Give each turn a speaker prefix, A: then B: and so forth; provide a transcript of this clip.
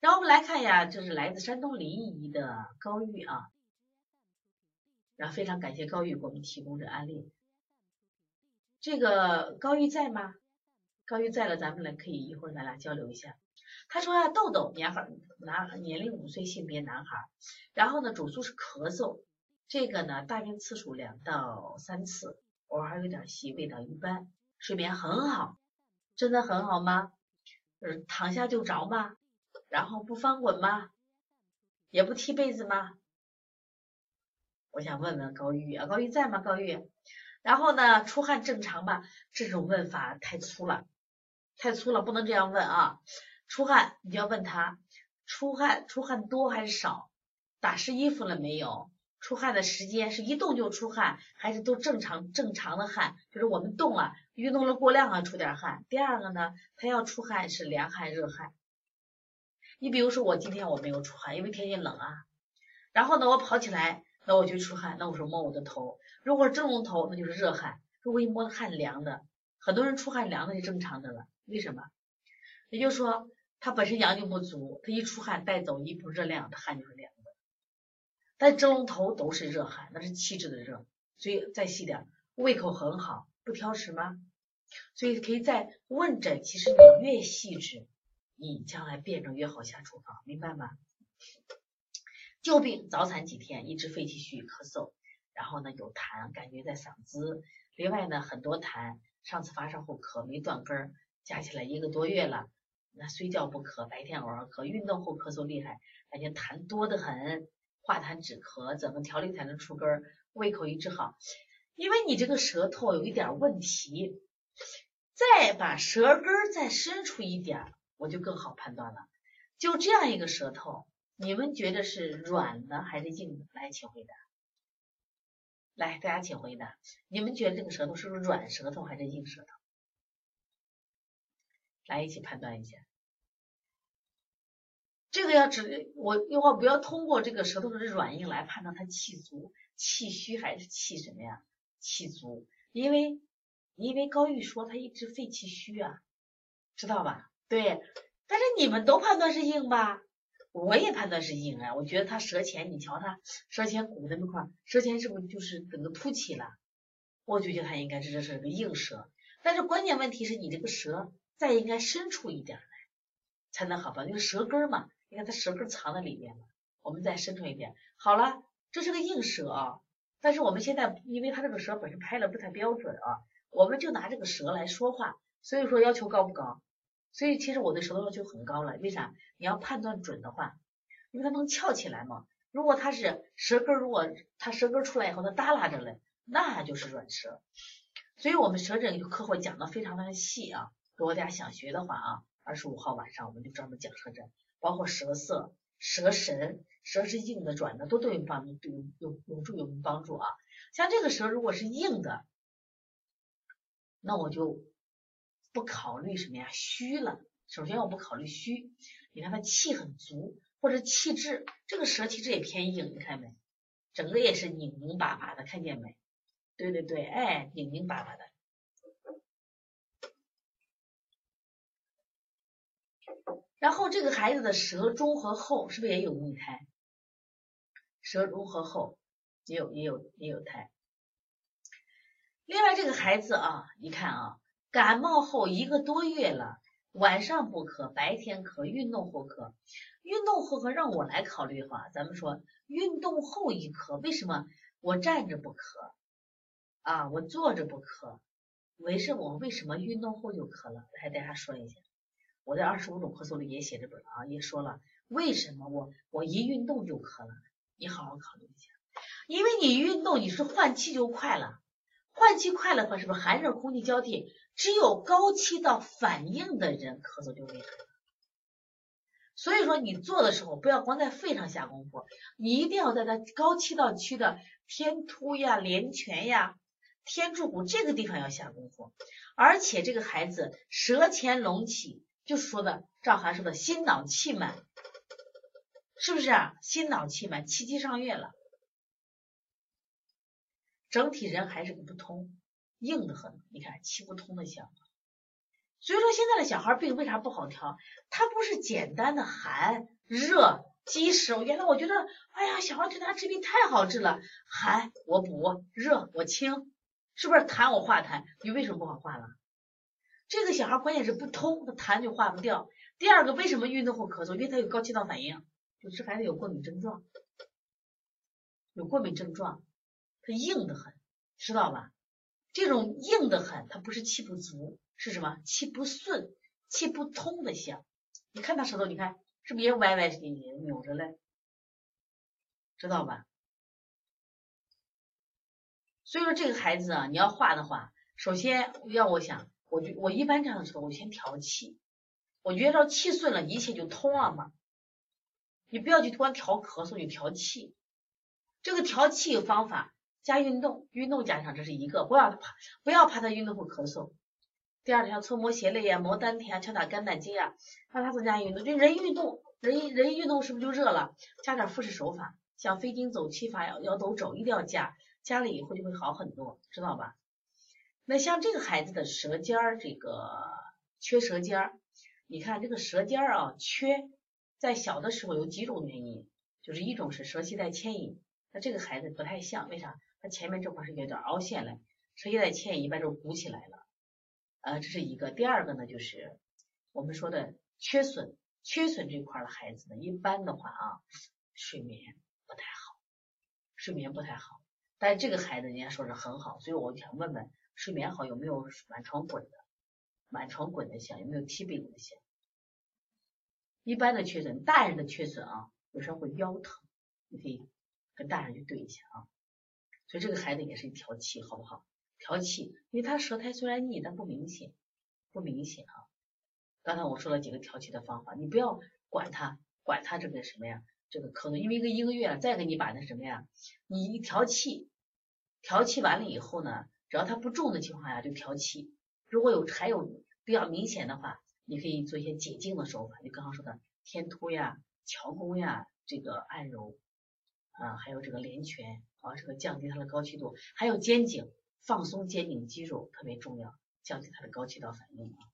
A: 然后我们来看一下，这是来自山东临沂的高玉啊，然后非常感谢高玉给我们提供这案例。这个高玉在吗？高玉在了，咱们来可以一会儿咱俩交流一下。他说呀，豆豆年孩男年龄五岁，性别男孩，然后呢主诉是咳嗽，这个呢大便次数两到三次，偶尔还有点稀，味道一般，睡眠很好，真的很好吗？嗯，躺下就着吗？然后不翻滚吗？也不踢被子吗？我想问问高玉啊，高玉在吗？高玉，然后呢，出汗正常吗？这种问法太粗了，太粗了，不能这样问啊。出汗你就要问他，出汗出汗多还是少？打湿衣服了没有？出汗的时间是一动就出汗，还是都正常正常的汗？就是我们动了，运动了过量了出点汗。第二个呢，他要出汗是凉汗热汗。你比如说我今天我没有出汗，因为天气冷啊。然后呢，我跑起来，那我就出汗。那我说摸我的头，如果是蒸笼头，那就是热汗。如果一摸汗凉的，很多人出汗凉的是正常的了。为什么？也就是说，他本身阳就不足，他一出汗带走一部热量，他汗就是凉的。但蒸笼头都是热汗，那是气质的热。所以再细点，胃口很好，不挑食吗？所以可以在问诊。其实你越细致。你将来辩证越好下处方，明白吗？旧病早产几天，一直肺气虚咳嗽，然后呢有痰，感觉在嗓子，另外呢很多痰，上次发烧后咳没断根儿，加起来一个多月了，那睡觉不咳，白天偶尔咳，运动后咳嗽厉害，感觉痰多得很，化痰止咳，怎么调理才能出根儿？胃口一直好，因为你这个舌头有一点问题，再把舌根再伸出一点。我就更好判断了，就这样一个舌头，你们觉得是软的还是硬的？来，请回答。来，大家请回答，你们觉得这个舌头是不是软舌头还是硬舌头？来，一起判断一下。这个要指我一会儿不要通过这个舌头的软硬来判断它气足、气虚还是气什么呀？气足，因为因为高玉说他一直肺气虚啊，知道吧？对，但是你们都判断是硬吧？我也判断是硬啊。我觉得他舌前，你瞧他舌前鼓的那块，舌前是不是就是整个凸起了？我就觉得他应该是这是个硬舌。但是关键问题是你这个舌再应该伸出一点来，才能好吧？因为舌根嘛，你看他舌根藏在里面嘛，我们再伸出一点。好了，这是个硬舌啊。但是我们现在因为他这个舌本身拍的不太标准啊，我们就拿这个舌来说话，所以说要求高不高？所以其实我对舌头要求很高了，为啥？你要判断准的话，因为它能翘起来嘛。如果它是舌根，如果它舌根出来以后它耷拉着嘞，那就是软舌。所以我们舌诊课会讲的非常的细啊。如果大家想学的话啊，二十五号晚上我们就专门讲舌诊，包括舌色、舌神、舌是硬的、软的都对我们帮对有有助于我们帮助啊。像这个舌如果是硬的，那我就。不考虑什么呀？虚了。首先我不考虑虚，你看他气很足，或者气滞，这个舌其实也偏硬，你看没？整个也是拧拧巴巴的，看见没？对对对，哎，拧拧巴巴的。然后这个孩子的舌中和后，是不是也有逆胎？舌中和后也有也有也有胎。另外这个孩子啊，你看啊。感冒后一个多月了，晚上不咳，白天咳，运动后咳。运动后咳让我来考虑哈，咱们说运动后一咳，为什么我站着不咳啊？我坐着不咳，为什么我为什么运动后就咳了？来，大家说一下。我在二十五种咳嗽里也写这本啊，也说了为什么我我一运动就咳了。你好好考虑一下，因为你运动你是换气就快了，换气快了的话，是不是寒热空气交替？只有高气道反应的人咳嗽就厉害，所以说你做的时候不要光在肺上下功夫，你一定要在它高气道区的天突呀、连泉呀、天柱骨这个地方要下功夫，而且这个孩子舌前隆起，就说的赵涵说的心脑气满，是不是啊？心脑气满，气机上越了，整体人还是不通。硬的很，你看气不通的象，所以说现在的小孩病为啥不好调？他不是简单的寒热积食。原来我觉得，哎呀，小孩对他治病太好治了，寒我补，热我清，是不是痰我化痰？你为什么不好化了？这个小孩关键是不通，他痰就化不掉。第二个，为什么运动后咳嗽？因为他有高气道反应，就是孩子有过敏症状，有过敏症状，他硬的很，知道吧？这种硬的很，它不是气不足，是什么？气不顺、气不通的象。你看他舌头，你看是不是也歪歪斜斜、扭着嘞？知道吧？所以说这个孩子啊，你要画的话，首先要我想，我就我一般这样的时候，我先调气。我觉得气顺了，一切就通了嘛。你不要去光调咳嗽，你调气。这个调气有方法。加运动，运动加上这是一个，不要怕，不要怕他运动后咳嗽。第二，像搓摩胁肋呀、摩丹田、敲打肝胆经啊，让他增加运动。这人运动，人人一运动是不是就热了？加点腹式手法，像飞经走气法、摇摇斗肘，一定要加，加了以后就会好很多，知道吧？那像这个孩子的舌尖儿，这个缺舌尖儿，你看这个舌尖儿啊缺，在小的时候有几种原因，就是一种是舌系带牵引，那这个孩子不太像，为啥？他前面这块是有点凹陷了，舌叶在牵引一般都鼓起来了，呃，这是一个。第二个呢，就是我们说的缺损，缺损这块的孩子呢，一般的话啊，睡眠不太好，睡眠不太好。但这个孩子人家说是很好，所以我想问问，睡眠好有没有满床滚的？满床滚的像有没有踢被子的像？一般的缺损，大人的缺损啊，有时候会腰疼，你可以跟大人去对一下啊。所以这个孩子也是一调气，好不好？调气，因为他舌苔虽然腻，但不明显，不明显啊。刚才我说了几个调气的方法，你不要管他，管他这个什么呀？这个咳嗽，因为一个一个月了，再给你把那什么呀？你一调气，调气完了以后呢，只要他不重的情况下就调气。如果有还有比较明显的话，你可以做一些解痉的手法，就刚刚说的天突呀、桥弓呀、这个按揉啊，还有这个连拳。啊，这个降低它的高气度，还有肩颈放松肩颈肌肉特别重要，降低它的高气道反应啊。